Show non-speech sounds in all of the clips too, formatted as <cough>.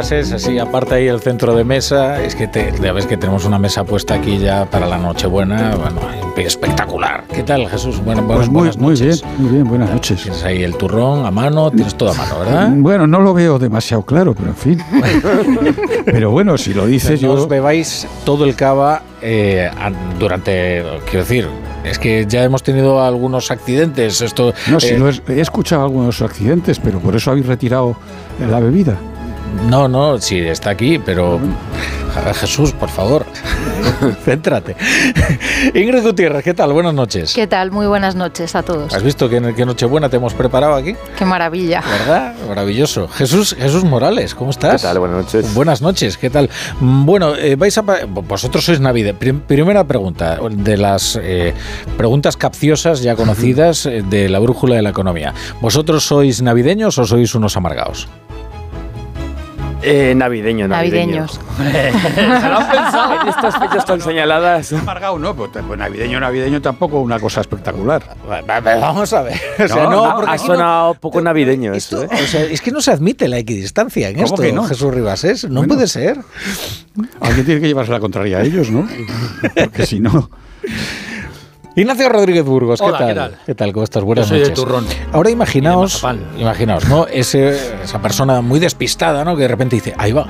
Es así, aparte ahí el centro de mesa, es que te, ya ves que tenemos una mesa puesta aquí ya para la Nochebuena, bueno, espectacular. ¿Qué tal, Jesús? Bueno, pues muy, buenas muy bien, muy bien, buenas noches. Tienes ahí el turrón a mano, tienes todo a mano, ¿verdad? Mm, bueno, no lo veo demasiado claro, pero en fin. <laughs> pero bueno, si lo dices, yo... os bebáis todo el cava eh, durante, quiero decir, es que ya hemos tenido algunos accidentes. Esto, no, si eh, he, he, escuchado algunos accidentes, pero por eso habéis retirado la bebida. No, no, sí, está aquí, pero Jesús, por favor, <laughs> céntrate. <laughs> Ingrid Gutiérrez, ¿qué tal? Buenas noches. ¿Qué tal? Muy buenas noches a todos. ¿Has visto qué, qué Nochebuena te hemos preparado aquí? Qué maravilla. ¿Verdad? Maravilloso. Jesús, Jesús Morales, ¿cómo estás? ¿Qué tal? Buenas noches. Buenas noches, ¿qué tal? Bueno, eh, vais a vosotros sois Navidad. primera pregunta de las eh, preguntas capciosas ya conocidas eh, de la brújula de la economía. ¿Vosotros sois navideños o sois unos amargados? Eh, navideño, Navideños. <laughs> ¿Se lo han pensado en estas fechas tan señaladas? Amargado no, pues, pues, navideño, navideño tampoco una cosa espectacular. Vamos a ver. O sea, no, porque ha sonado poco navideño esto, ¿eh? o sea, es que no se admite la equidistancia en esto, que no? Jesús Ribas, No puede ser. Alguien tiene que llevarse la contraria a ellos, ¿no? <laughs> Porque si no... Ignacio Rodríguez Burgos, ¿qué, tal? ¿qué tal? ¿Cómo estás? Buenas Yo soy noches. De turrón Ahora imaginaos, imaginaos, ¿no? esa persona muy despistada, ¿no? Que de repente dice, ahí va,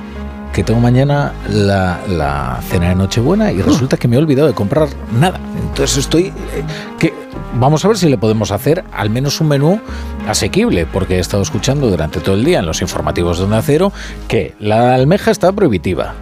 que tengo mañana la, cena de Nochebuena y resulta que me he olvidado de comprar nada. Entonces estoy... Eh, que, vamos a ver si le podemos hacer al menos un menú asequible, porque he estado escuchando durante todo el día en los informativos de Onda Cero que la almeja está prohibitiva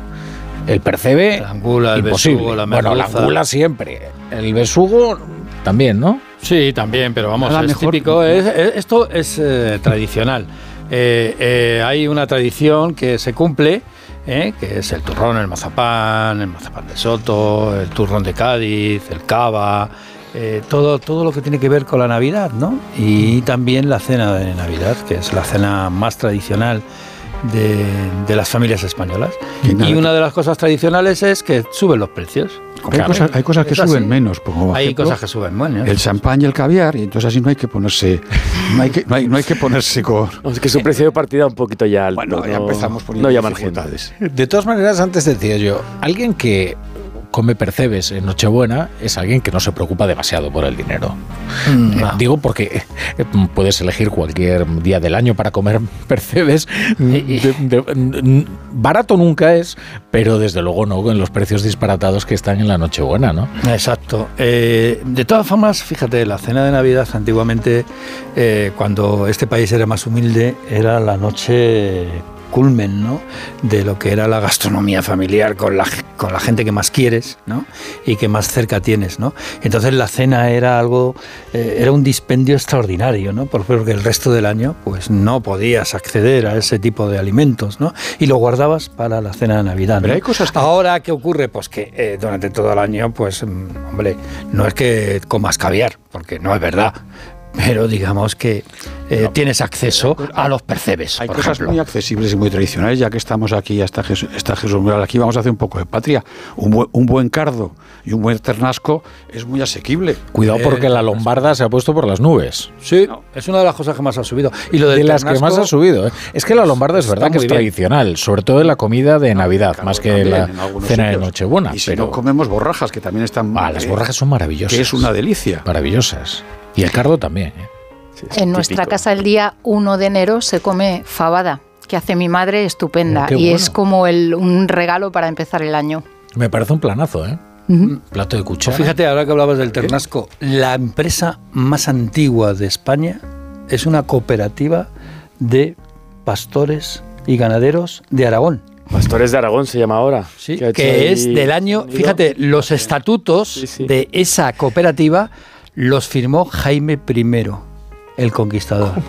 el percebe, la angula, el imposible. la bueno, la angula siempre. El besugo también, ¿no? Sí, también, pero vamos, es típico. esto es eh, tradicional. Eh, eh, hay una tradición que se cumple, que es el turrón, el mazapán, el mazapán de Soto, el turrón de Cádiz, el cava, todo, todo lo que tiene que ver con la Navidad, ¿no? Y también la cena de Navidad, que es la cena más tradicional de, las familias españolas. Y, una de las cosas tradicionales es que suben los precios. Hay, cosas, hay cosas que suben menos. hay cosas que suben menos. El champán y el caviar, y entonces así no hay que ponerse. No hay que, no hay, no hay que ponerse con. <laughs> es que su precio de partida un poquito ya alto. Bueno, ya empezamos poniendo no dificultades. De todas maneras, antes decía yo, alguien que come percebes en Nochebuena es alguien que no se preocupa demasiado por el dinero. Mm, digo porque eh, puedes elegir cualquier día del año para comer <laughs> percebes. barato nunca es, pero desde luego no con los precios disparatados que están en la Nochebuena, ¿no? Exacto. Eh, de todas formas, fíjate, la cena de Navidad antiguamente, eh, cuando este país era más humilde, era la noche culmen ¿no? de lo que era la gastronomía familiar con la, con la gente que más quieres ¿no? y que más cerca tienes. ¿no? Entonces la cena era algo, eh, era un dispendio extraordinario, ¿no? porque el resto del año pues, no podías acceder a ese tipo de alimentos ¿no? y lo guardabas para la cena de Navidad. Pero hay cosas Ahora, ¿qué ocurre? Pues que eh, durante todo el año, pues, mm, hombre, no es que comas caviar, porque no es verdad pero digamos que eh, tienes acceso a los percebes. Hay cosas muy accesibles y muy tradicionales, ya que estamos aquí, está Jesús, está Jesús Mural aquí, vamos a hacer un poco de patria. Un, un buen cardo y un buen ternasco es muy asequible. Cuidado porque eh, la lombarda se ha puesto por las nubes. Sí, es una de las cosas que más ha subido. Y lo de las que más ha subido. ¿eh? Es que la lombarda es verdad que es tradicional, sobre todo en la comida de Navidad, más que en la cena de Nochebuena. Y si no comemos borrajas, que también están... Ah, las borrajas son maravillosas. Que es una delicia. Maravillosas. Y el cardo también. ¿eh? en nuestra casa el día 1 de enero se come fabada, que hace mi madre estupenda. Oh, y es como el, un regalo para empezar el año. Me parece un planazo, ¿eh? Plato de cuchara. Pues fíjate, ahora que hablabas del ternasco, la empresa más antigua de España es una cooperativa de pastores y ganaderos de Aragón. Pastores de Aragón se llama ahora. Sí, que es del año, fíjate, los estatutos de esa cooperativa los firmó Jaime I, el conquistador.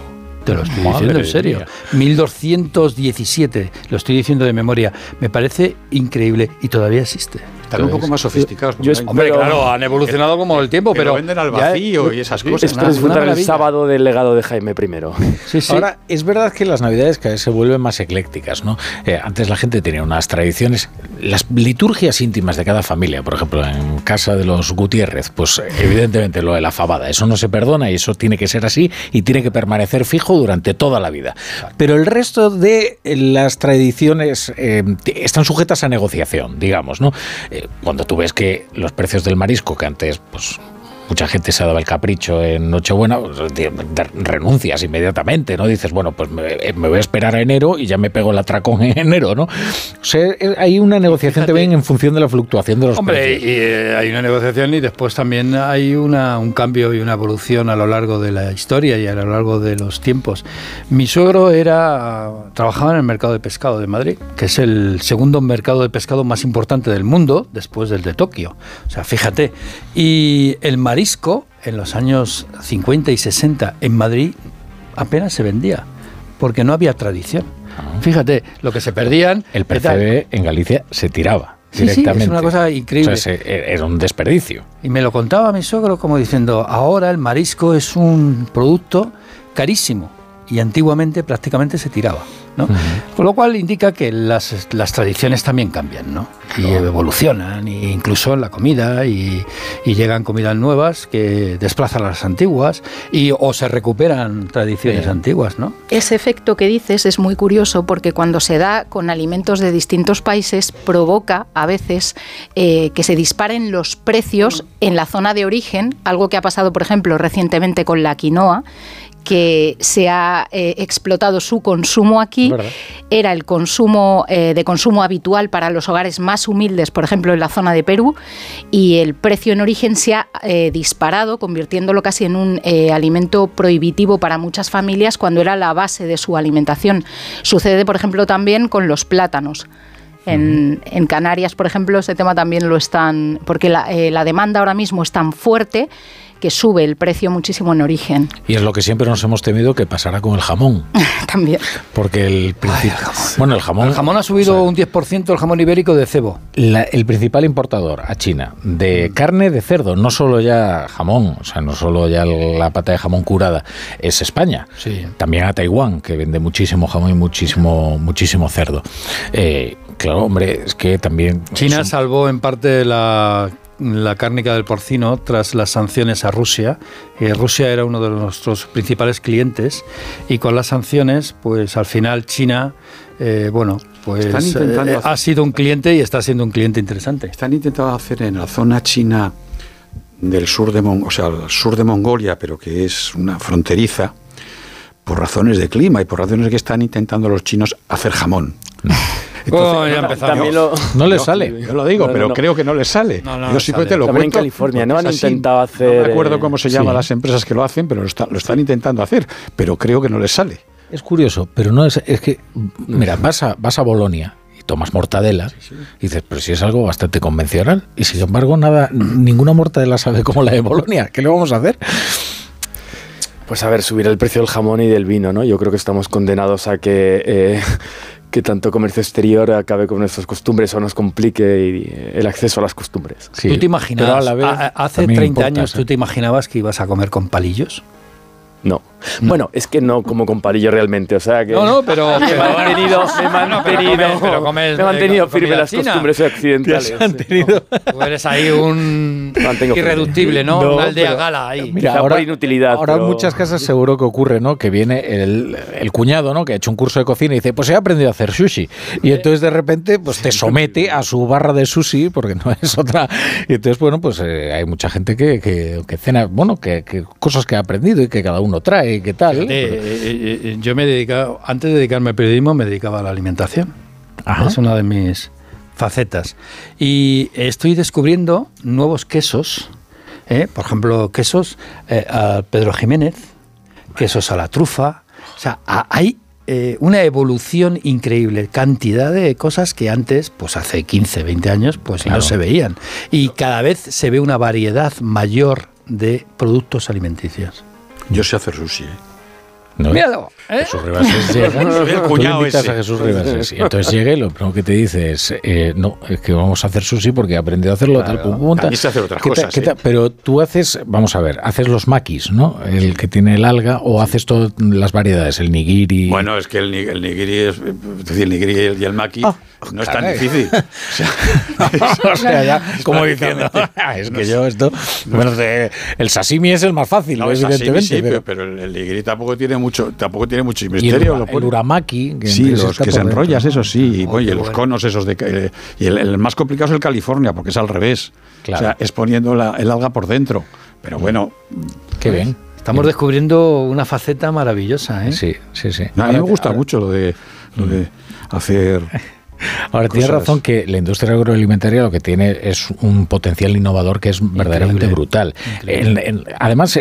Te lo estoy diciendo en serio. 1217, lo estoy diciendo de memoria. Me parece increíble y todavía existe. Están un poco más sofisticados. hombre, claro, han evolucionado como el tiempo, pero, venden al vacío y esas cosas. Es el sábado del legado de Jaime I. Sí, sí. Ahora, es verdad que las navidades cada vez se vuelven más eclécticas, ¿no? Eh, antes la gente tenía unas tradiciones, las liturgias íntimas de cada familia, por ejemplo, en casa de los Gutiérrez, pues evidentemente lo de la fabada, eso no se perdona y eso tiene que ser así y tiene que permanecer fijo durante toda la vida. Pero el resto de las tradiciones eh, están sujetas a negociación, digamos, ¿no? Cuando tú ves que los precios del marisco, que antes, pues mucha gente se ha dado el capricho en Nochebuena, renuncias inmediatamente, ¿no? Dices, bueno, pues me, voy a esperar a enero y ya me pego el atracón en enero, ¿no? O sea, eh, hay una negociación también en función de la fluctuación de los Hombre, Y, eh, hay una negociación y después también hay una, un cambio y una evolución a lo largo de la historia y a lo largo de los tiempos. Mi suegro era trabajaba en el mercado de pescado de Madrid, que es el segundo mercado de pescado más importante del mundo después del de Tokio. O sea, fíjate. Y el marisco en los años 50 y 60 en Madrid apenas se vendía, porque no había tradición. Ah. Fíjate, lo que se perdían... El percebe en Galicia se tiraba. directamente. es una cosa increíble. E, era un desperdicio. Y me lo contaba mi suegro como diciendo, ahora el marisco es un producto carísimo y antiguamente prácticamente se tiraba. Con lo cual indica que las, tradiciones también cambian, ¿no? Y evolucionan, incluso en la comida, y, llegan comidas nuevas que desplazan a las antiguas, y, o se recuperan tradiciones antiguas, ¿no? Ese efecto que dices es muy curioso porque cuando se da con alimentos de distintos países provoca a veces eh, que se disparen los precios en la zona de origen, algo que ha pasado, por ejemplo, recientemente con la quinoa, que se ha eh, explotado su consumo aquí era el consumo eh, de consumo habitual para los hogares más humildes, por ejemplo en la zona de Perú, y el precio en origen se ha eh, disparado, convirtiéndolo casi en un alimento prohibitivo para muchas familias cuando era la base de su alimentación. Sucede, por ejemplo, también con los plátanos. En, Canarias, por ejemplo, ese tema también lo están, porque la demanda ahora mismo es tan fuerte que sube el precio muchísimo en origen. Y es lo que siempre nos hemos temido que pasará con el jamón. <laughs> También. Porque el principal... Bueno, el jamón... El jamón ha subido un 10% el jamón ibérico de cebo. el principal importador a China de carne de cerdo, no solo ya jamón, o sea, no solo ya la pata de jamón curada, es España. Sí. También a Taiwán, que vende muchísimo jamón y muchísimo, muchísimo cerdo. Eh, claro, hombre, es que también... China salvó en parte la la cárnica del porcino tras las sanciones a Rusia. Eh, Rusia era uno de nuestros principales clientes y con las sanciones, pues al final China, eh, bueno, pues eh, ha sido un cliente y está siendo un cliente interesante. Están intentando hacer en la zona china del sur de, o sea, sur de Mongolia, pero que es una fronteriza, por razones de clima y por razones que están intentando los chinos hacer jamón. <laughs> Oh, no, les sale. Yo lo digo, pero creo que no les sale. yo simplemente lo cuento. en California no han intentado hacer. No me acuerdo cómo se llaman las empresas que lo hacen, pero lo, están intentando hacer. Pero creo que no les sale. Es curioso, pero no es, es que, mira, vas a, vas a Bolonia y tomas mortadela y dices, pero si es algo bastante convencional. Y sin embargo, nada, ninguna mortadela sabe como la de Bolonia. ¿Qué le vamos a hacer? Pues a ver, subir el precio del jamón y del vino, ¿no? Yo creo que estamos condenados a que eh, que tanto comercio exterior acabe con nuestras costumbres o nos complique el acceso a las costumbres. ¿Tú te imaginabas, hace 30 años, tú te imaginabas que ibas a comer con palillos? No. Bueno, es que no como con palillo realmente, o sea que... No, no, pero... me he mantenido, me he mantenido, me he mantenido firme las costumbres occidentales. Mantenido. <laughs> Tú eres ahí un irreductible, ¿no? Una aldea gala ahí. Mira, ahora, inutilidad, ahora en muchas casas seguro que ocurre, ¿no? Que viene el, el, cuñado, ¿no? Que ha hecho un curso de cocina y dice, pues he aprendido a hacer sushi. Y entonces de repente, pues te somete a su barra de sushi, porque no es otra... Y entonces, bueno, pues eh, hay mucha gente que, que, que cena, bueno, que, que cosas que ha aprendido y que cada uno trae qué tal. Eh, eh, yo me he dedicado, antes de dedicarme al periodismo, me dedicaba a la alimentación. Es una de mis facetas. Y estoy descubriendo nuevos quesos, ¿eh? por ejemplo, quesos a Pedro Jiménez, quesos a la trufa. O sea, hay una evolución increíble, cantidad de cosas que antes, pues hace 15, 20 años, pues no se veían. Y cada vez se ve una variedad mayor de productos alimenticios. Yo sé hacer sushi. ¿eh? No, Míralo. ¿eh? Jesús Ribas <laughs> llega, tú cuñado le invitas ese. a Jesús Ribas y entonces llega y lo primero que te dice es eh, no, es que vamos a hacer sushi porque he aprendido a hacerlo tal, pum, tal. Se hace otras ¿Qué tal, cosas, ¿eh? Pero tú haces, vamos a ver, haces los makis, ¿no? El que tiene el alga o haces todas las variedades, el nigiri. Bueno, es que el, el nigiri, es, es decir, el nigiri y el, y el maki Ah, no es tan caray. difícil. <laughs> O sea, <laughs> o sea, ya, como diciendo, "Ah, es que yo esto, bueno, el sashimi es el más fácil, no, evidentemente, sí, pero, pero, pero el, el nigiri tampoco tiene mucho, tampoco tiene mucho y el, misterio. el uramaki, que Sí, los que se dentro, enrollas, eso sí. y, oye, los bueno. conos esos de... eh, y el, el más complicado es el California, porque es al revés. Claro. O sea, es poniendo la- el alga por dentro. Pero bueno, Qué bien. Estamos descubriendo una faceta maravillosa, ¿eh? Sí, sí, sí. a mí me gusta ahora- mucho lo de, lo de hacer... <laughs> Ahora, tienes razón que la industria agroalimentaria lo que tiene es un potencial innovador que es verdaderamente Increíble. brutal. Increíble. En- en- además,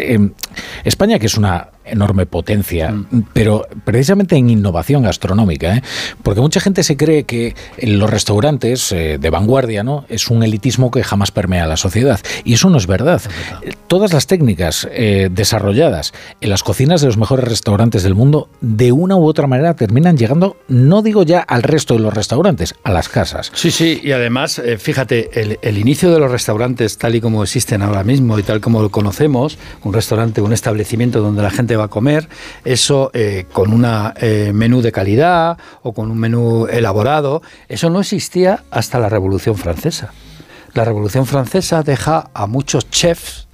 España, que es una enorme potencia, Mm. pero precisamente en innovación gastronómica, ¿eh? porque mucha gente se cree que en los restaurantes eh, de vanguardia no es un elitismo que jamás permea a la sociedad. Y eso no es verdad. Eh, Todas las técnicas eh, desarrolladas en las cocinas de los mejores restaurantes del mundo, de una u otra manera terminan llegando, no digo ya al resto de los restaurantes, a las casas. Sí, sí, y además, fíjate, el, el inicio de los restaurantes tal y como existen ahora mismo y tal como lo conocemos, un restaurante, un establecimiento donde la gente a comer, eso eh, con un menú de calidad o con un menú elaborado, eso no existía hasta la Revolución Francesa. La Revolución Francesa deja a muchos chefs,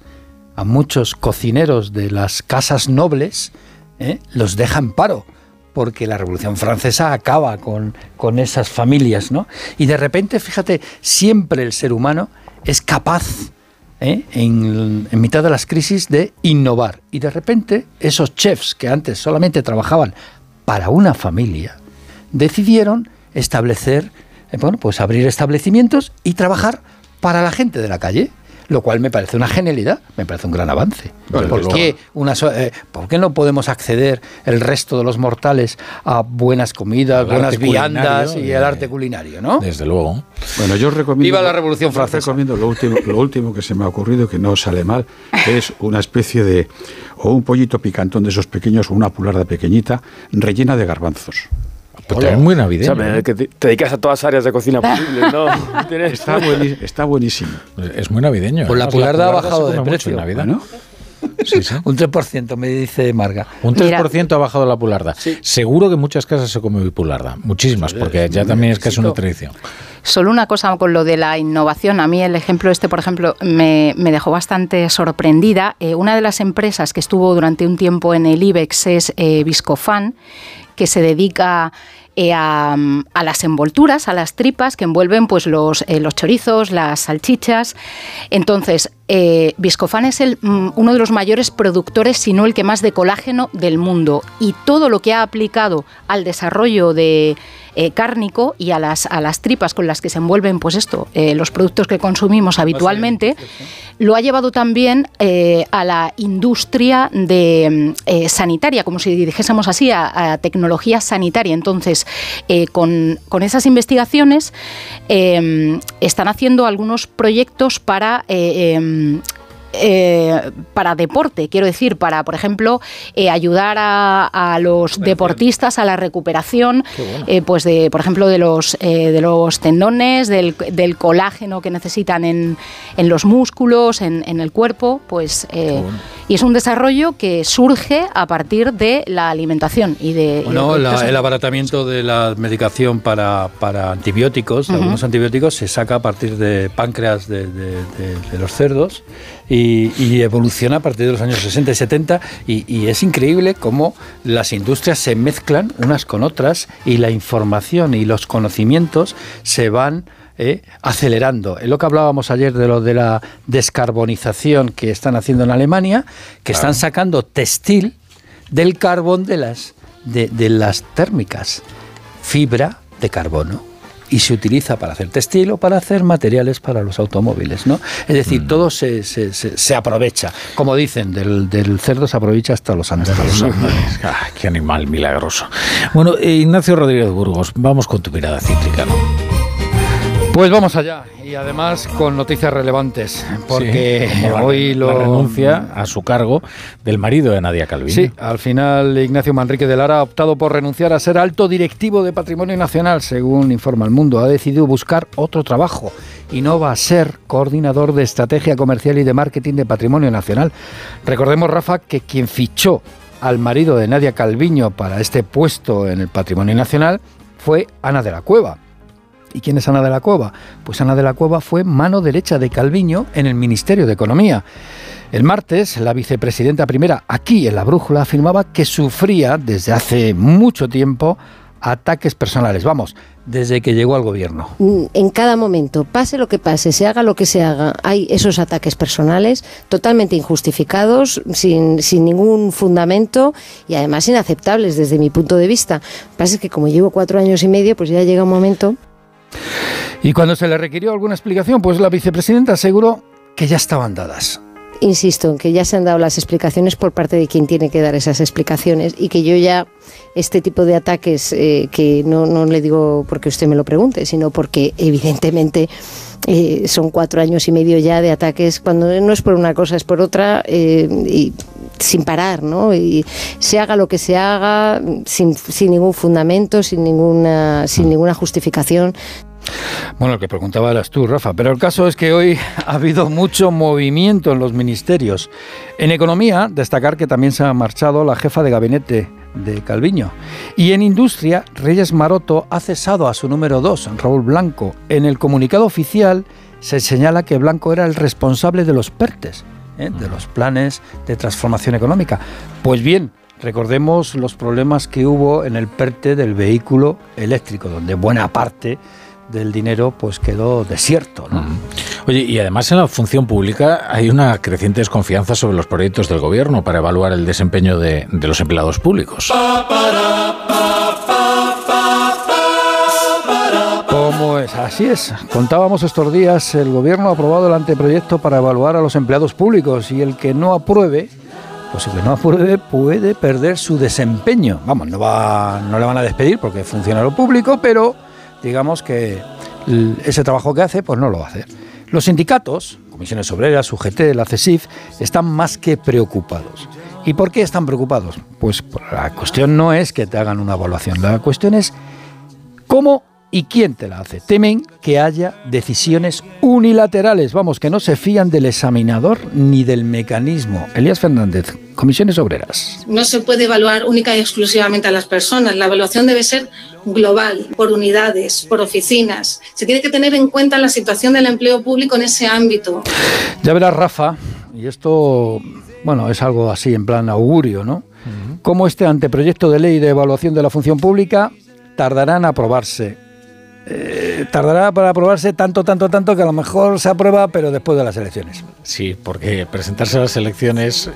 a muchos cocineros de las casas nobles, ¿eh? los deja en paro porque la Revolución Francesa acaba con, con esas familias, ¿no? Y de repente, fíjate, siempre el ser humano es capaz, ¿eh? en, en mitad de las crisis, de innovar. Y de repente, esos chefs que antes solamente trabajaban para una familia, decidieron establecer, eh, bueno, pues abrir establecimientos y trabajar para la gente de la calle. Lo cual me parece una genialidad, me parece un gran avance. Bueno, ¿Por, qué una so- eh, ¿Por qué no podemos acceder el resto de los mortales a buenas comidas, buenas viandas y el arte culinario, ¿no? Desde luego. Bueno, yo os recomiendo... Viva la Revolución os Francesa. recomiendo lo último, lo último que se me ha ocurrido, que no sale mal, es una especie de... o un pollito picantón de esos pequeños, o una pularda pequeñita, rellena de garbanzos. Pero también muy O sea, navideño. ¿eh? que te, te dedicas a todas las áreas de cocina posibles, ¿no? <laughs> Está, bueni- está buenísimo. Es muy navideño. Pues la Además, pularda ha bajado de precio. en Navidad. Bueno, Sí, sí. Un 3%, me dice Marga. Un Mira. 3% ha bajado la pularda. Seguro que en muchas casas se come pularda. Muchísimas, porque ya también es casi una tradición. Solo una cosa con lo de la innovación. A mí el ejemplo este, por ejemplo, me, me dejó bastante sorprendida. Eh, una de las empresas que estuvo durante un tiempo en el IBEX es eh, Viscofan, que se dedica eh, a, a las envolturas, a las tripas que envuelven pues los, eh, los chorizos, las salchichas. Entonces, eh, Viscofan es el, mm, uno de los mayores productores, si no el que más, de colágeno del mundo. Y todo lo que ha aplicado al desarrollo de eh, cárnico y a las, a las tripas con las que se envuelven pues esto, eh, los productos que consumimos habitualmente, lo ha llevado también eh, a la industria de, mm, sanitaria, como si dijésemos así, a, a tecnología sanitaria. Entonces, con, con esas investigaciones eh, están haciendo algunos proyectos para... eh, em, eh, para deporte, quiero decir, para, por ejemplo, eh, ayudar a, a los deportistas a la recuperación, eh, pues de, por ejemplo, de los eh, de los tendones, del, del colágeno que necesitan en, en los músculos, en, en el cuerpo, pues y es un desarrollo que surge a partir de la alimentación y de, y de Bueno, la- el abaratamiento de la medicación para, para antibióticos, algunos antibióticos se saca a partir de páncreas de- de los cerdos y, y evoluciona a partir de los años 60 y 70 y, y es increíble cómo las industrias se mezclan unas con otras y la información y los conocimientos se van eh, acelerando. Es lo que hablábamos ayer de lo de la descarbonización que están haciendo en Alemania, que están sacando textil del carbón de las, de, de las térmicas, fibra de carbono. Y se utiliza para hacer textil o para hacer materiales para los automóviles, ¿no? Es decir, todo se, se- se- se aprovecha. Como dicen, del, del cerdo se aprovecha hasta los <laughs> animales. Ah, qué animal milagroso. Bueno, eh, Ignacio Rodríguez Burgos, vamos con tu mirada cítrica, ¿no? Pues vamos allá y además con noticias relevantes porque Sí, hoy lo la renuncia a su cargo del marido de Nadia Calviño. Sí, al final Ignacio Manrique de Lara ha optado por renunciar a ser alto directivo de Patrimonio Nacional, según informa El Mundo. Ha decidido buscar otro trabajo y no va a ser coordinador de estrategia comercial y de marketing de Patrimonio Nacional. Recordemos, Rafa, que quien fichó al marido de Nadia Calviño para este puesto en el Patrimonio Nacional fue Ana de la Cueva. ¿Y quién es Ana de la Cueva? Pues Ana de la Cueva fue mano derecha de Calviño en el Ministerio de Economía. El martes, la vicepresidenta primera aquí en la Brújula afirmaba que sufría desde hace mucho tiempo ataques personales, vamos, desde que llegó al gobierno. Mm, en cada momento, pase lo que pase, se haga lo que se haga, hay esos ataques personales totalmente injustificados, sin, sin ningún fundamento y además inaceptables desde mi punto de vista. Pasa es que como llevo cuatro años y medio, pues ya llega un momento Y cuando se le requirió alguna explicación, pues la vicepresidenta aseguró que ya estaban dadas. Insisto en que ya se han dado las explicaciones por parte de quien tiene que dar esas explicaciones y que yo ya este tipo de ataques, eh, que no, no le digo porque usted me lo pregunte, sino porque evidentemente eh, son cuatro años y medio ya de ataques, cuando no es por una cosa, es por otra, eh, y sin parar, ¿no? Y se haga lo que se haga, sin, sin ningún fundamento, sin ninguna, sin ninguna justificación. Bueno, el que preguntaba eras tú, Rafa, pero el caso es que hoy ha habido mucho movimiento en los ministerios. En economía, destacar que también se ha marchado la jefa de gabinete de Calviño. Y en industria, Reyes Maroto ha cesado a su número dos, Raúl Blanco. En el comunicado oficial se señala que Blanco era el responsable de los PERTES, ¿eh? de los planes de transformación económica. Pues bien, recordemos los problemas que hubo en el PERTE del vehículo eléctrico, donde buena parte del dinero pues quedó desierto. ¿no? Oye, y además en la función pública hay una creciente desconfianza sobre los proyectos del gobierno para evaluar el desempeño de, de los empleados públicos. ¿Cómo es? Así es. Contábamos estos días, el gobierno ha aprobado el anteproyecto para evaluar a los empleados públicos y el que no apruebe, pues el que no apruebe puede perder su desempeño. Vamos, no, va, no le van a despedir porque es funcionario público, pero digamos que ese trabajo que hace, pues no lo hacer. Los sindicatos, Comisiones Obreras, UGT, la CESIF, están más que preocupados. ¿Y por qué están preocupados? Pues la cuestión no es que te hagan una evaluación, la cuestión es ¿Cómo y quién te la hace? Temen que haya decisiones unilaterales, vamos, que no se fían del examinador ni del mecanismo. Elías Fernández, Comisiones Obreras. No se puede evaluar única y exclusivamente a las personas. La evaluación debe ser global, por unidades, por oficinas. Se tiene que tener en cuenta la situación del empleo público en ese ámbito. Ya verás, Rafa, y esto, bueno, es algo así en plan augurio, ¿no? Cómo este anteproyecto de ley de evaluación de la función pública tardará en aprobarse. Eh, tardará para aprobarse tanto, tanto, tanto que a lo mejor se aprueba, pero después de las elecciones. Sí, porque presentarse a las elecciones,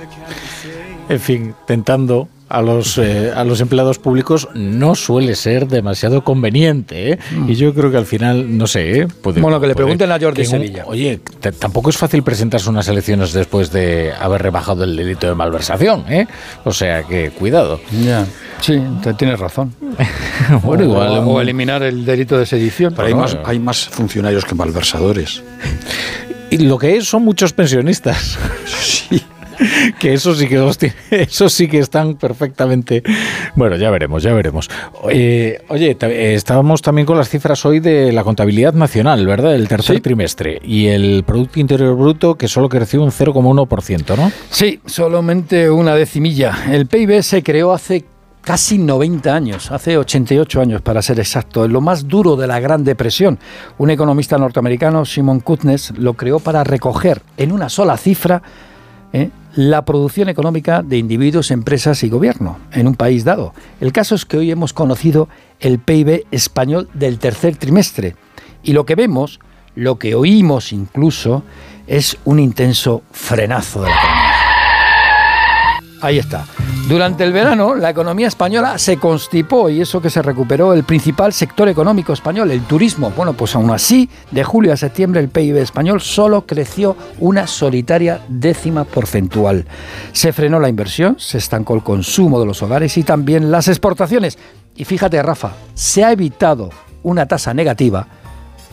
en fin, tentando a los, eh, a los empleados públicos no suele ser demasiado conveniente. ¿eh? Y yo creo que al final, no sé, ¿eh? puede- Bueno, que le puede- pregunten a Jordi un- Sevilla. Oye, tampoco es fácil presentarse unas elecciones después de haber rebajado el delito de malversación. ¿eh? O sea que cuidado. Ya, sí, te tienes razón. <laughs> Bueno, o, igual, o eliminar el delito de sedición. Pero hay No, más, no. hay más funcionarios que malversadores. Y lo que es son muchos pensionistas. <laughs> Sí. <laughs> que eso sí que los tiene- <laughs> eso sí que están perfectamente. Bueno, ya veremos, ya veremos. Eh, oye, eh, estábamos también con las cifras hoy de la contabilidad nacional, ¿verdad? El tercer Sí. trimestre y el Producto Interior Bruto que solo creció un 0,1%, ¿no? Sí, solamente una decimilla. El PIB se creó hace casi 90 años, hace 88 años para ser exacto, en lo más duro de la Gran Depresión. Un economista norteamericano, Simon Kuznets, lo creó para recoger en una sola cifra ¿eh? La producción económica de individuos, empresas y gobierno en un país dado. El caso es que hoy hemos conocido el PIB español del tercer trimestre y lo que vemos, lo que oímos incluso, es un intenso frenazo de la economía. Ahí está. Durante el verano, la economía española se constipó y eso que se recuperó el principal sector económico español, el turismo. Bueno, pues aún así, de julio a septiembre el PIB español solo creció una solitaria décima porcentual. Se frenó la inversión, se estancó el consumo de los hogares y también las exportaciones. Y fíjate, Rafa, se ha evitado una tasa negativa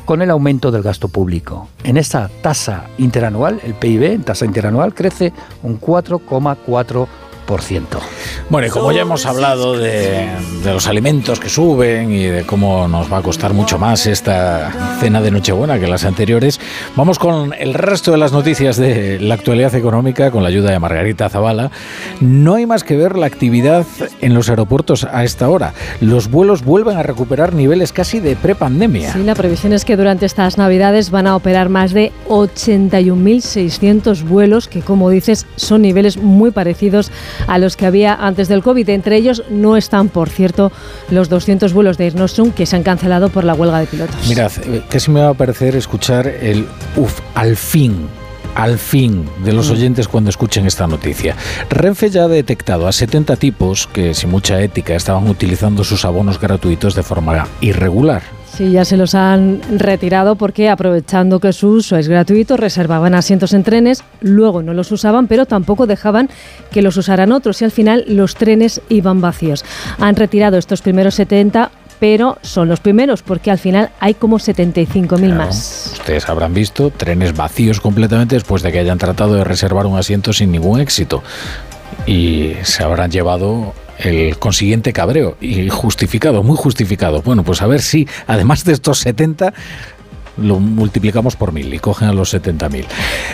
con el aumento del gasto público. En esa tasa interanual, el PIB en tasa interanual crece un 4,4%. Bueno, y como ya hemos hablado de, de, los alimentos que suben y de cómo nos va a costar mucho más esta cena de Nochebuena que las anteriores, vamos con el resto de las noticias de la actualidad económica con la ayuda de Margarita Zavala. No hay más que ver la actividad en los aeropuertos a esta hora. Los vuelos vuelven a recuperar niveles casi de prepandemia. Sí, la previsión es que durante estas Navidades van a operar más de 81.600 vuelos, que como dices son niveles muy parecidos a los que había antes del COVID. Entre ellos no están, por cierto, los 200 vuelos de Air Nostrum que se han cancelado por la huelga de pilotos. Mirad, eh, casi me va a parecer escuchar el uff, al fin al fin de los oyentes cuando escuchen esta noticia. Renfe ya ha detectado a 70 tipos que sin mucha ética estaban utilizando sus abonos gratuitos de forma irregular. Sí, ya se los han retirado porque aprovechando que su uso es gratuito, reservaban asientos en trenes, luego no los usaban, pero tampoco dejaban que los usaran otros y al final los trenes iban vacíos. Han retirado estos primeros 70 pero son los primeros porque al final hay como 75.000 claro, más. Ustedes habrán visto trenes vacíos completamente después de que hayan tratado de reservar un asiento sin ningún éxito y se habrán llevado el consiguiente cabreo y justificado, muy justificado. Bueno, pues a ver si además de estos 70 lo multiplicamos por mil y cogen a los 70.000.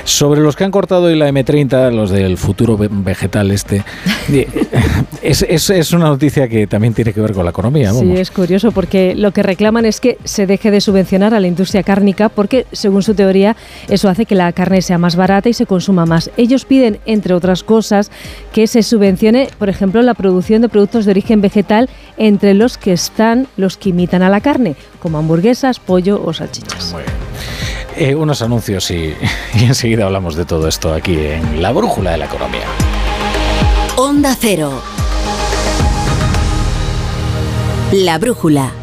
Sobre los que han cortado hoy la M30, los del futuro vegetal este, <laughs> es, es, es, una noticia que también tiene que ver con la economía. Vamos. Sí, es curioso porque lo que reclaman es que se deje de subvencionar a la industria cárnica porque, según su teoría, eso hace que la carne sea más barata y se consuma más. Ellos piden, entre otras cosas, que se subvencione, por ejemplo, la producción de productos de origen vegetal entre los que están los que imitan a la carne, como hamburguesas, pollo o salchichas. Muy bien. Eh, unos anuncios y, <laughs> y enseguida hablamos de todo esto aquí en La Brújula de la Economía. Onda Cero. La Brújula.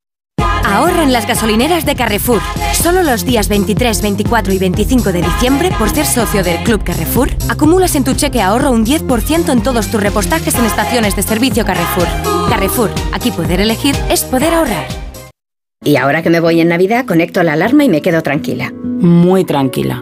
Ahorra en las gasolineras de Carrefour. Solo los días 23, 24 y 25 de diciembre, por ser socio del Club Carrefour, acumulas en tu cheque ahorro un 10% en todos tus repostajes en estaciones de servicio Carrefour. Carrefour, aquí poder elegir es poder ahorrar. Y ahora que me voy en Navidad, conecto la alarma y me quedo tranquila. Muy tranquila.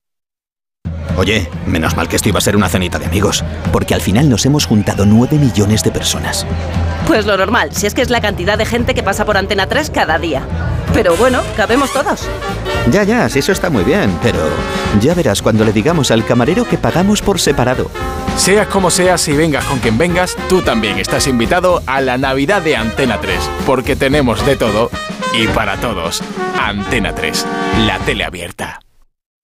Oye, menos mal que esto iba a ser una cenita de amigos, porque al final nos hemos juntado 9 millones de personas. Pues lo normal, si es que es la cantidad de gente que pasa por Antena 3 cada día. Pero bueno, cabemos todos. Ya, ya, sí, eso está muy bien, pero ya verás cuando le digamos al camarero que pagamos por separado. Seas como seas y vengas con quien vengas, tú también estás invitado a la Navidad de Antena 3, porque tenemos de todo y para todos. Antena 3, la tele abierta.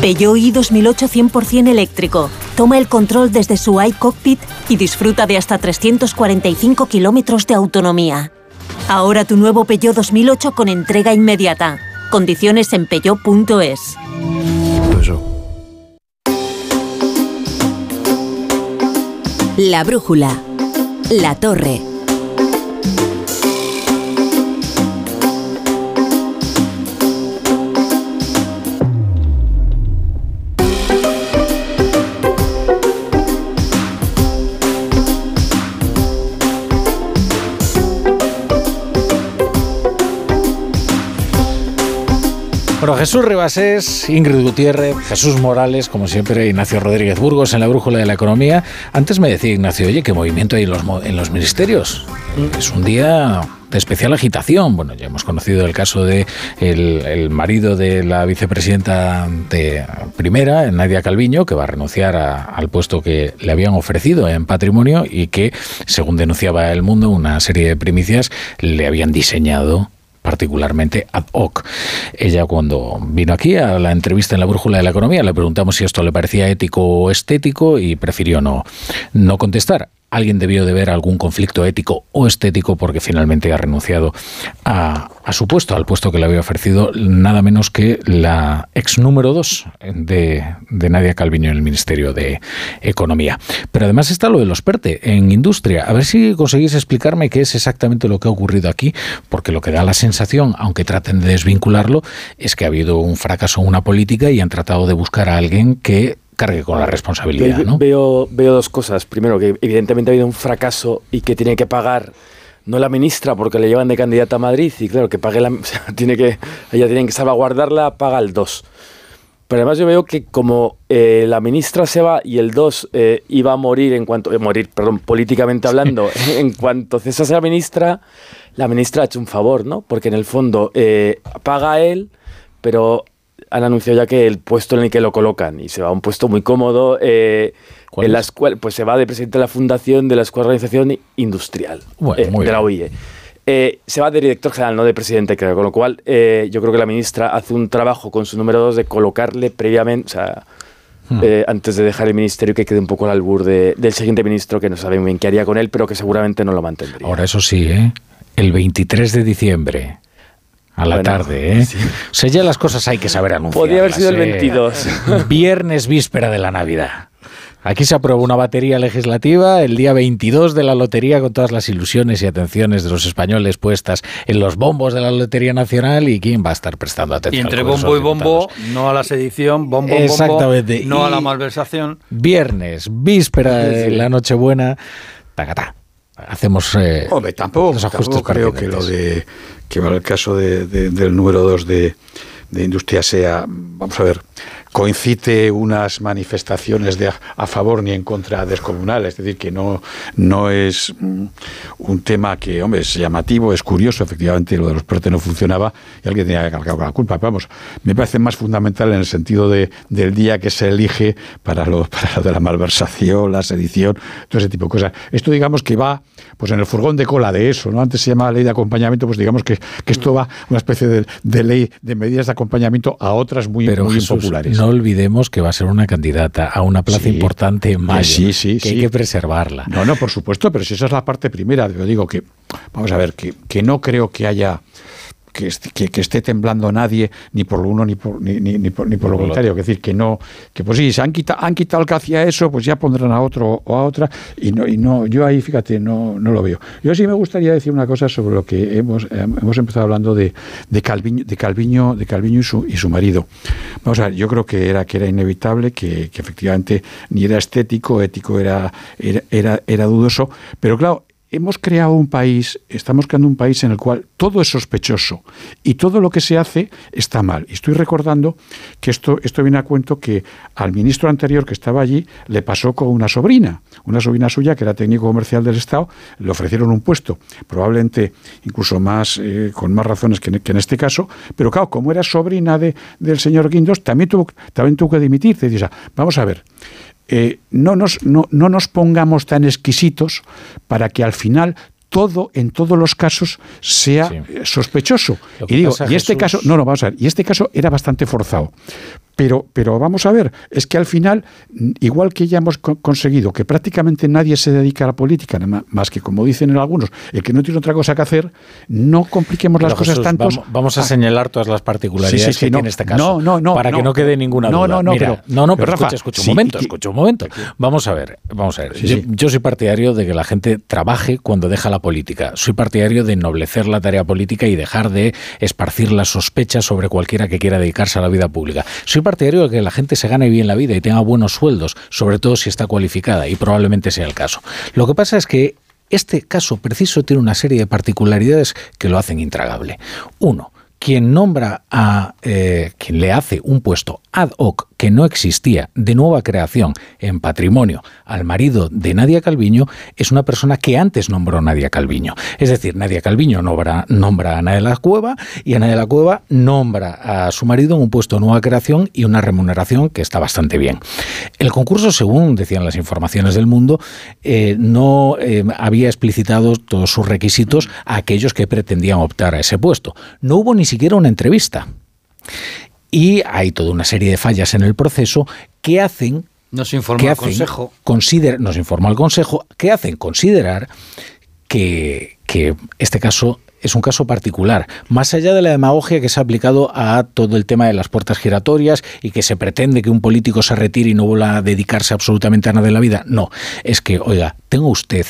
Peugeot i 2008 100% eléctrico. Toma el control desde su iCockpit y disfruta de hasta 345 kilómetros de autonomía. Ahora tu nuevo Peugeot 2008 con entrega inmediata. Condiciones en peugeot.es. La brújula. La torre. Bueno, Jesús Ribasés, Ingrid Gutiérrez, Jesús Morales, como siempre, Ignacio Rodríguez Burgos en la brújula de la economía. Antes me decía Ignacio, oye, ¿qué movimiento hay en los, ministerios? Es un día de especial agitación. Bueno, ya hemos conocido el caso de el, marido de la vicepresidenta de primera, Nadia Calviño, que va a renunciar al puesto que le habían ofrecido en patrimonio y que, según denunciaba El Mundo, una serie de primicias le habían diseñado particularmente ad hoc. Ella cuando vino aquí a la entrevista en la Brújula de la Economía le preguntamos si esto le parecía ético o estético y prefirió no, no contestar. Alguien debió de ver algún conflicto ético o estético porque finalmente ha renunciado a, su puesto, al puesto que le había ofrecido nada menos que la ex número dos de, de Nadia Calviño en el Ministerio de Economía. Pero además está lo de los PERTE en industria. A ver si conseguís explicarme qué es exactamente lo que ha ocurrido aquí, porque lo que da la sensación, aunque traten de desvincularlo, es que ha habido un fracaso en una política y han tratado de buscar a alguien que cargue con la responsabilidad, Ve- ¿no? Veo, veo dos cosas. Primero, que evidentemente ha habido un fracaso y que tiene que pagar no la ministra porque le llevan de candidata a Madrid y claro, que pague la... <laughs> o sea, tiene que, ella tiene que salvaguardarla, paga el 2. Pero además yo veo que como eh, la ministra se va y el 2 eh, iba a morir en cuanto... eh, morir, perdón, políticamente hablando, <laughs> en cuanto cesase la ministra, la ministra ha hecho un favor, ¿no? Porque en el fondo eh, paga a él, pero han anunciado ya que el puesto en el que lo colocan y se va a un puesto muy cómodo eh, en la escuela, pues se va de presidente de la fundación de la Escuela de Organización Industrial Bueno, eh, muy de la. OIE. Eh, se va de director general, no de presidente, creo. Con lo cual, eh, yo creo que la ministra hace un trabajo con su número dos de colocarle previamente, o sea, Hmm. antes de dejar el ministerio, que quede un poco al albur de- del siguiente ministro, que no sabe muy bien qué haría con él, pero que seguramente no lo mantendría. Ahora, eso sí, ¿eh? el 23 de diciembre. A la Bueno, tarde, ¿eh? O sea, ya las cosas hay que saber anunciar. Podría haber sido el 22. <laughs> Viernes víspera de la Navidad. Aquí se aprueba una batería legislativa el día 22 de la lotería con todas las ilusiones y atenciones de los españoles puestas en los bombos de la Lotería Nacional y quién va a estar prestando Y atención. entre al Congreso bombo y bombo, no a la sedición, bombo, bombo, Exactamente. no a Y- la malversación. Viernes, víspera de Sí. la Nochebuena, tacatá. Hacemos eh, Hombre, tampoco, los ajustes tampoco creo que lo de que el caso de- de- del número 2 de, de industria sea, vamos a ver, coincide unas manifestaciones de a, favor ni en contra descomunales, es decir, que no, no es mm, un tema que, hombre, es llamativo, es curioso, efectivamente lo de los PERTE no funcionaba y alguien tenía que cargar con la culpa, pero vamos, me parece más fundamental en el sentido de, del día que se elige para lo, <laughs> para lo de la malversación, la sedición, todo ese tipo de cosas. Esto digamos que va pues en el furgón de cola de eso, ¿no? Antes se llamaba ley de acompañamiento, pues digamos que, que esto va una especie de, de ley de medidas de acompañamiento a otras muy, Pero muy Jesús, impopulares. No olvidemos que va a ser una candidata a una plaza Sí. importante en mayo, Sí, sí, que sí. hay que preservarla. No, no, por supuesto, pero si esa es la parte primera, yo digo que, vamos a ver, que, que no creo que haya, que, est- que, que esté temblando nadie, ni por lo uno ni por, ni, ni, ni por, ni por lo contrario. Es decir, que no, que pues sí, se han quitado, han quitado al que hacía eso, pues ya pondrán a otro o a otra, y no, y no, yo ahí, fíjate, no, no lo veo. Yo sí me gustaría decir una cosa sobre lo que hemos, eh, hemos empezado hablando de, de Calviño, de Calviño, de Calviño y su, y su marido. Vamos a ver, yo creo que era, que era inevitable, que, que efectivamente ni era estético, ético era, era, era, era dudoso, pero claro, hemos creado un país, estamos creando un país en el cual todo es sospechoso y todo lo que se hace está mal. Y estoy recordando que esto, esto viene a cuento que al ministro anterior que estaba allí le pasó con una sobrina, una sobrina suya que era técnico comercial del Estado, le ofrecieron un puesto, probablemente incluso más, eh, con más razones que en, este caso, pero claro, como era sobrina de, del señor Guindos, también tuvo, también tuvo que dimitir. Te dices, ah, vamos a ver, eh, no, nos, no, no nos pongamos tan exquisitos para que al final todo, en todos los casos, sea eh, sospechoso. Y digo, y este Jesús- caso, no, no, vamos a ver, y este caso era bastante forzado. Pero, pero vamos a ver, es que al final, igual que ya hemos co- conseguido que prácticamente nadie se dedica a la política, más- que como dicen algunos, el que no tiene otra cosa que hacer, no compliquemos las cosas tanto. Vamos, vamos a señalar todas las particularidades Sí, sí, sí, que no. tiene este caso. No, no, no, Para que no. no quede ninguna No, duda. no, no, Mira, pero- no, no, pero, pero, Rafa, escucha, escucha un momento, escucha un momento. Vamos a ver, vamos a ver. Yo soy partidario de que la gente trabaje cuando deja la política. Soy partidario de ennoblecer la tarea política y dejar de esparcir las sospechas sobre cualquiera que quiera dedicarse a la vida pública. Soy partidario de que la gente se gane bien la vida y tenga buenos sueldos, sobre todo si está cualificada, y probablemente sea el caso. Lo que pasa es que este caso preciso tiene una serie de particularidades que lo hacen intragable. Uno, quien nombra a eh, quien le hace un puesto ad hoc que no existía de nueva creación en patrimonio al marido de Nadia Calviño es una persona que antes nombró Nadia Calviño. Es decir, Nadia Calviño nombra, nombra a Ana de la Cueva y Ana de la Cueva nombra a su marido en un puesto de nueva creación y una remuneración que está bastante bien. El concurso, según decían las informaciones del mundo, eh, no eh, había explicitado todos sus requisitos a aquellos que pretendían optar a ese puesto. No hubo ni siquiera una entrevista. Y hay toda una serie de fallas en el proceso que hacen Nos informa que el hacen Consejo. consider- nos informa el Consejo, que hacen considerar que, que este caso es un caso particular, más allá de la demagogia que se ha aplicado a todo el tema de las puertas giratorias y que se pretende que un político se retire y no vuelva a dedicarse absolutamente a nada de la vida. No, es que, oiga, tenga usted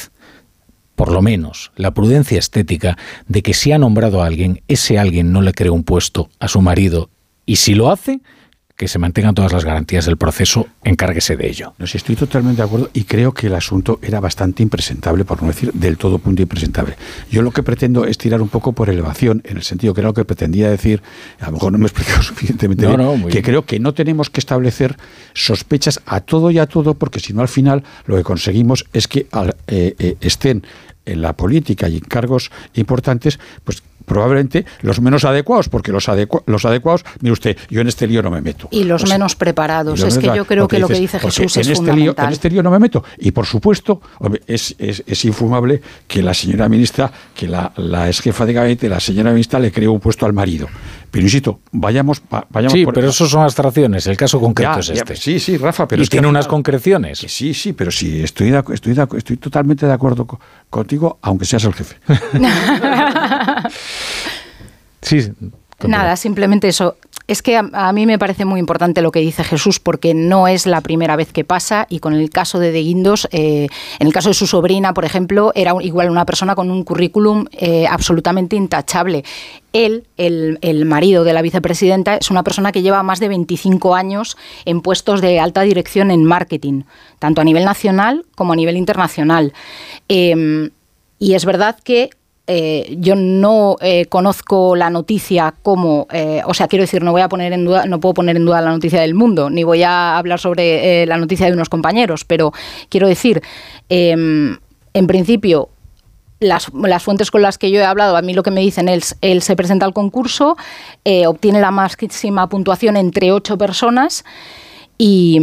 por lo menos la prudencia estética de que si ha nombrado a alguien, ese alguien no le cree un puesto a su marido y si lo hace, que se mantengan todas las garantías del proceso, encárguese de ello. No sé, estoy totalmente de acuerdo y creo que el asunto era bastante impresentable, por no decir del todo punto impresentable. Yo lo que pretendo es tirar un poco por elevación, en el sentido que era lo que pretendía decir, a lo mejor no me he explicado <laughs> suficientemente No, bien, no, que bien. creo que no tenemos que establecer sospechas a todo y a todo, porque si no al final lo que conseguimos es que al- eh, eh, estén en la política y en cargos importantes, pues probablemente los menos adecuados, porque los, adecua- los adecuados, mire usted, yo en este lío no me meto. Y los O sea, menos preparados. Es que yo creo que lo que dice Jesús en es este lío, en este lío no me meto. Y por supuesto, es, es, es infumable que la señora ministra, que la, la ex jefa de gabinete, la señora ministra, le creó un puesto al marido. Pero insisto, vayamos, va- vayamos Sí, por- pero eso son abstracciones. El caso concreto Ya, es ya, este. sí, sí, Rafa, pero y es tiene unas concreciones. que sí, sí, pero sí, estoy, de estoy, de estoy totalmente de acuerdo co- contigo, aunque seas el jefe. <laughs> <laughs> Nada, simplemente eso. Es que a, mí me parece muy importante lo que dice Jesús porque no es la primera vez que pasa y con el caso de De Guindos, eh, en el caso de su sobrina, por ejemplo, era igual una persona con un currículum eh, absolutamente intachable. Él, el, el marido de la vicepresidenta, es una persona que lleva más de 25 años en puestos de alta dirección en marketing, tanto a nivel nacional como a nivel internacional. Em, y es verdad que eh, yo no eh, conozco la noticia como, eh, o sea, quiero decir, no voy a poner en duda, no puedo poner en duda la noticia del mundo, ni voy a hablar sobre la noticia de unos compañeros, pero quiero decir, em, en principio, las, las fuentes con las que yo he hablado, a mí lo que me dicen es, él se presenta al concurso, obtiene la máxima puntuación entre ocho personas y,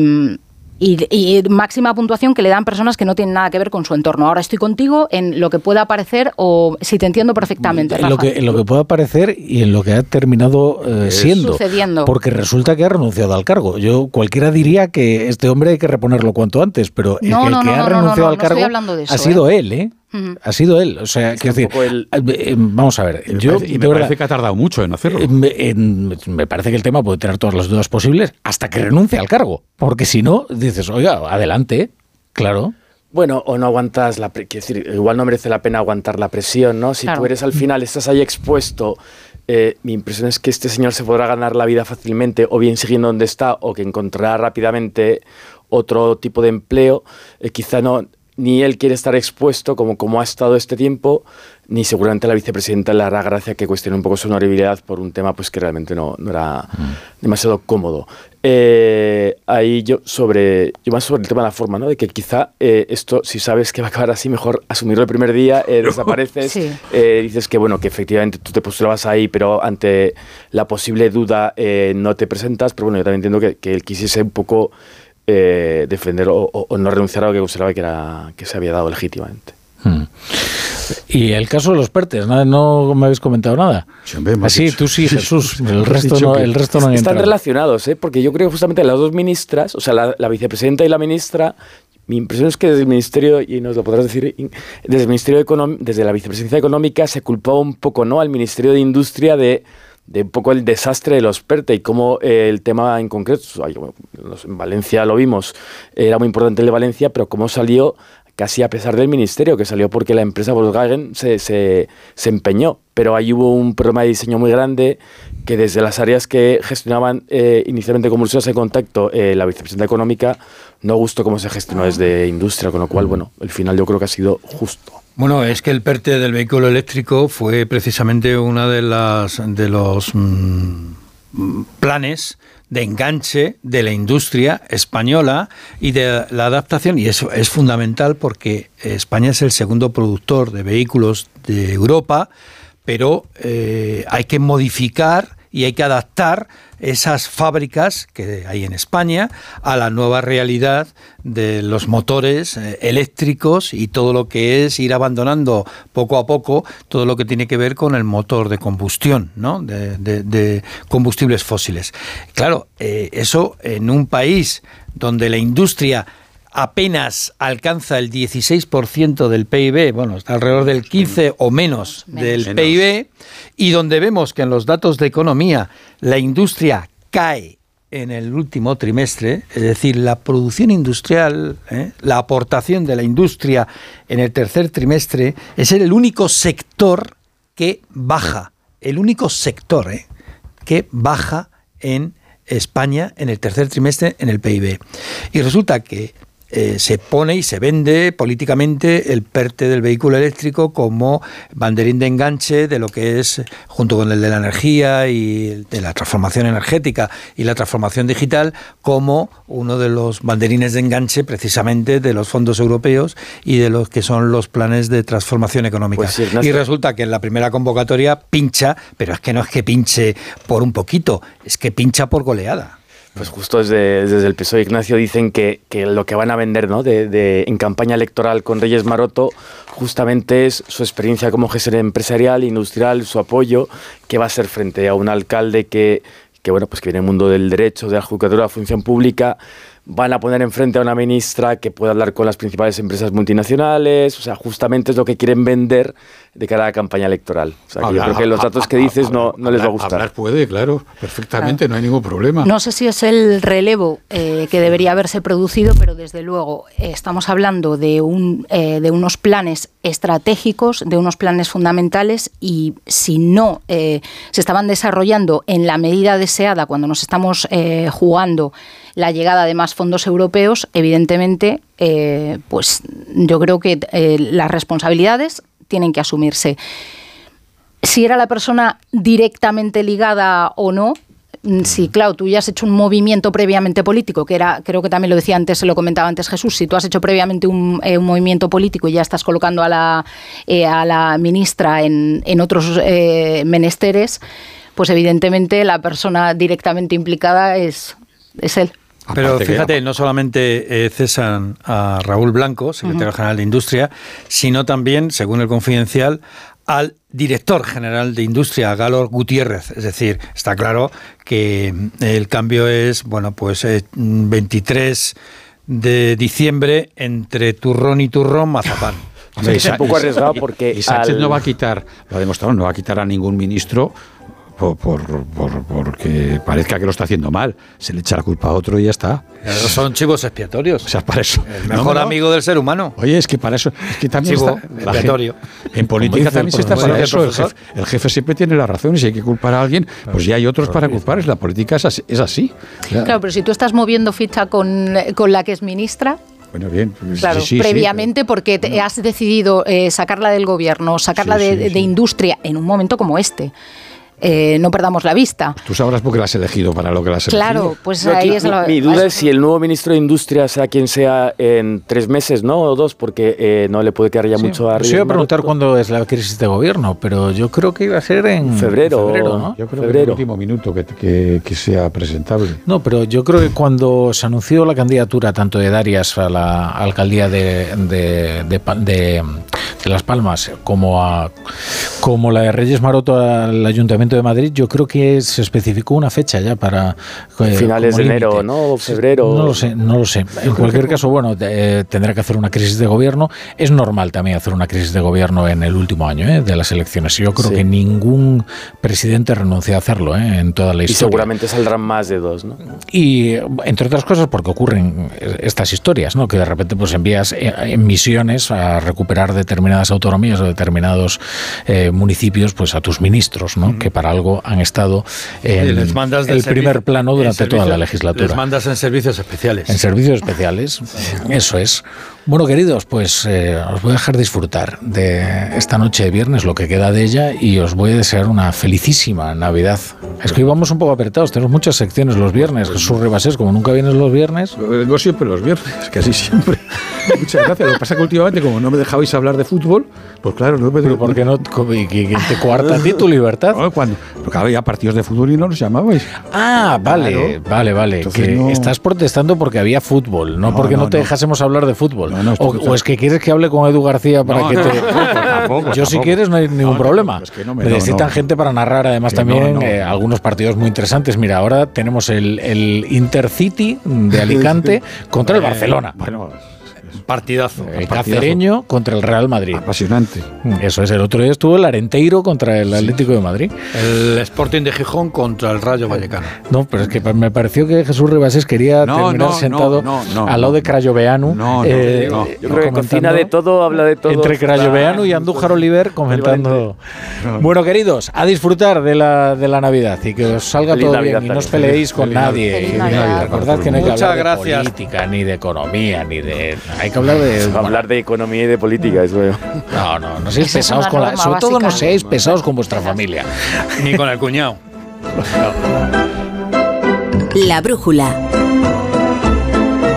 y- y máxima puntuación que le dan personas que no tienen nada que ver con su entorno. Ahora estoy contigo en lo que pueda parecer o si te entiendo perfectamente. en lo, que, en lo que pueda parecer y en lo que ha terminado eh, siendo. Sucediendo. Porque resulta que ha renunciado al cargo. Yo cualquiera diría que este hombre hay que reponerlo cuanto antes, pero el, No, que, el no, que no, ha renunciado no, al no estoy cargo hablando de ha sido ¿eh? él, ¿eh? Ha sido él. O sea, quiero decir, eh, vamos a ver. Y me yo, parece- y me de verdad, parece que ha tardado mucho en hacerlo. eh, me, en- me parece que el tema puede tener todas las dudas posibles hasta que renuncie al cargo. Porque si no, dices, oiga, adelante, claro. Bueno, o no aguantas la... pre- quiero decir, igual no merece la pena aguantar la presión, ¿no? Si Claro. tú eres al final, estás ahí expuesto, eh, mi impresión es que este señor se podrá ganar la vida fácilmente, o bien siguiendo donde está, o que encontrará rápidamente otro tipo de empleo. Eh, quizá no, ni él quiere estar expuesto como, como ha estado este tiempo, ni seguramente la vicepresidenta le hará gracia que cuestione un poco su honorabilidad por un tema pues que realmente no, no era demasiado cómodo. Eh, ahí yo sobre yo más sobre el tema de la forma, ¿no? De que quizá eh, esto, si sabes que va a acabar así, mejor asumirlo el primer día, eh, <laughs> desapareces, Sí. dices que bueno, que efectivamente tú te postulabas ahí, pero ante la posible duda no te presentas, pero bueno, yo también entiendo que, que él quisiese un poco eh, defender o, no renunciar a lo que consideraba que, era, que se había dado legítimamente. Hmm. Y el caso de los PERTES, ¿no, no me habéis comentado nada? Así, tú sí, <laughs> Jesús, el resto no, el resto no Están entrado. relacionados, ¿eh? porque yo creo que justamente las dos ministras, o sea, la, la vicepresidenta y la ministra, mi impresión es que desde el Ministerio, y nos lo podrás decir, desde el Ministerio Econom- desde la Vicepresidencia Económica se culpaba un poco ¿no? al Ministerio de Industria de, de un poco el desastre de los PERTE y cómo eh, el tema en concreto, en Valencia lo vimos, era muy importante el de Valencia, pero cómo salió casi a pesar del ministerio, que salió porque la empresa Volkswagen se, se, se empeñó. Pero ahí hubo un problema de diseño muy grande que desde las áreas que gestionaban eh, inicialmente como de contacto eh, la vicepresidenta económica no gustó cómo se gestionó desde industria, con lo cual, bueno, el final yo creo que ha sido justo. Bueno, es que el PERTE del vehículo eléctrico fue precisamente una de las de los mm, planes de enganche de la industria española y de la adaptación, y eso es fundamental porque España es el segundo productor de vehículos de Europa, pero eh, hay que modificar y hay que adaptar esas fábricas que hay en España a la nueva realidad de los motores eh, eléctricos y todo lo que es ir abandonando poco a poco todo lo que tiene que ver con el motor de combustión, ¿no? de, combustibles fósiles. Claro, eh, eso en un país donde la industria apenas alcanza el 16% del PIB, bueno, está alrededor del 15 o menos, del PIB, y donde vemos que en los datos de economía la industria cae en el último trimestre, es decir, la producción industrial, ¿eh? la aportación de la industria en el tercer trimestre, es el único sector que baja, el único sector ¿eh? que baja en España en el tercer trimestre en el PIB. Y resulta que eh, se pone y se vende políticamente el PERTE del vehículo eléctrico como banderín de enganche de lo que es, junto con el de la energía y de la transformación energética y la transformación digital, como uno de los banderines de enganche precisamente de los fondos europeos y de los que son los planes de transformación económica. Pues y resulta que en la primera convocatoria pincha, pero es que no es que pinche por un poquito, es que pincha por goleada. Pues justo desde, desde el PSOE Ignacio dicen que, que, lo que van a vender ¿no? de, de, en campaña electoral con Reyes Maroto justamente es su experiencia como gestor empresarial, industrial, su apoyo, que va a ser frente a un alcalde que, que, bueno, pues que viene del mundo del derecho, de la judicatura, de la función pública, van a poner enfrente a una ministra que pueda hablar con las principales empresas multinacionales, o sea, justamente es lo que quieren vender de cara a la campaña electoral. O sea, yo creo que los datos que dices no, no les va a gustar. Hablar puede, claro, perfectamente, no hay ningún problema. No sé si es el relevo eh, que debería haberse producido, pero desde luego eh, estamos hablando de, un, eh, de unos planes estratégicos, de unos planes fundamentales y si no se estaban desarrollando en la medida deseada cuando nos estamos jugando la llegada de más fondos europeos, evidentemente, eh, pues yo creo que eh, las responsabilidades tienen que asumirse. Si era la persona directamente ligada o no, mm, Sí, claro, tú ya has hecho un movimiento previamente político, que era, creo que también lo decía antes, se lo comentaba antes Jesús, si tú has hecho previamente un, eh, movimiento político y ya estás colocando a la, a la ministra en, en otros menesteres, pues evidentemente la persona directamente implicada es, es él. Pero fíjate, no solamente eh, cesan a Raúl Blanco, secretario general de Industria, sino también, según el confidencial, al director general de Industria, Galor Gutiérrez. Es decir, está claro que mm, el cambio es, bueno, pues 23 eh, de diciembre entre turrón y turrón, mazapán. <laughs> es un poco arriesgado porque... Y Sánchez no va a quitar, lo ha demostrado, no va a quitar a ningún ministro por, por, porque parezca que lo está haciendo mal. Se le echa la culpa a otro y ya está. son chivos expiatorios. O sea, para eso. El mejor amigo del ser humano. Oye, es que para eso. Es que también Chivo expiatorio. en política también se está para eso. El jefe, siempre tiene la razón y si hay que culpar a alguien, pues ya hay otros para culpar. La política es así. Es así. Claro. pero si tú estás moviendo ficha con, con la que es ministra. Bueno, bien. Pues, claro, previamente porque has decidido eh, sacarla del gobierno, sacarla de, de industria en un momento como este. Eh, no perdamos la vista. Tú sabrás por qué la has elegido, para lo que la has claro, pues ahí es lo Mi duda es si el nuevo ministro de Industria, sea quien sea, en tres meses, ¿no? O dos, porque eh, no le puede quedar ya mucho arriba. Yo iba a preguntar cuándo es la crisis de gobierno, pero yo creo que iba a ser en febrero. ¿no? Yo creo que el último minuto que, sea presentable. No, pero yo creo que cuando se anunció la candidatura tanto de Darias a la alcaldía de, de, de Las Palmas como a como la de Reyes Maroto al Ayuntamiento de Madrid, yo creo que se especificó una fecha ya para eh, Finales de enero. ¿no? Febrero. No lo sé, no lo sé. En cualquier caso, bueno, eh, tendrá que hacer una crisis de gobierno. Es normal también hacer una crisis de gobierno en el último año ¿eh? de las elecciones. Yo creo Sí. que ningún presidente renunció a hacerlo ¿eh? en toda la Y historia. seguramente saldrán más de dos, ¿no? Y entre otras cosas porque ocurren estas historias, ¿no? Que de repente pues envías en misiones a recuperar determinadas autonomías o determinados eh, municipios pues a tus ministros, ¿no? Que para algo han estado en les mandas el primer plano durante toda la legislatura. Les mandas en servicios especiales. En servicios especiales, eso es. Bueno, queridos, pues eh, os voy a dejar disfrutar de esta noche de viernes, lo que queda de ella, y os voy a desear una felicísima Navidad. Es que íbamos un poco apretados, tenemos muchas secciones los viernes. Jesús Ribasés, como nunca vienes los viernes. Vengo siempre los viernes, <laughs> casi siempre. Muchas gracias. Lo que pasa es que últimamente, como no me dejabais hablar de fútbol, pues claro, no me Pero ¿por qué no y que- que te coarta a ti tu libertad? No, cuando, porque había partidos de fútbol y no nos llamabais. Ah, vale, Claro. vale, vale. Entonces que no- estás protestando porque había fútbol, no, No, porque no, te dejásemos hablar de fútbol. O, es que quieres que hable con Edu García para que te. tampoco, Yo si quieres no hay ningún problema. es que no me- Necesitan gente para narrar además Que también eh, algunos partidos muy interesantes. Mira, ahora tenemos el, el Intercity de <laughs> Alicante contra el Barcelona. Bueno, Partidazo. El cacereño contra el Real Madrid. apasionante. Eso es, el otro día estuvo el Arenteiro contra el Atlético de Madrid. El Sporting de Gijón contra el Rayo Vallecano. No, pero es que me pareció que Jesús Ribasés quería No, terminar no, sentado no, no, no, al lado no. de Crayoveanu. No, no, eh, no. Yo creo que comentando- cocina de todo, habla de todo. Entre Crayoveanu y Andújar Oliver comentando. Bueno, queridos, a disfrutar de la, de la Navidad y que os salga Feliz todo Navidad bien y no os peleéis con Feliz nadie. Navidad. Recordad que no hay que Muchas hablar de gracias. política, ni de economía, ni de. Hay que hablar de. <laughs> Hablar de economía y de política, eso veo. No, no, no seáis Esa es pesados con la. Sobre todo no seáis pesados con vuestra familia. Ni con el cuñado. <laughs> La brújula.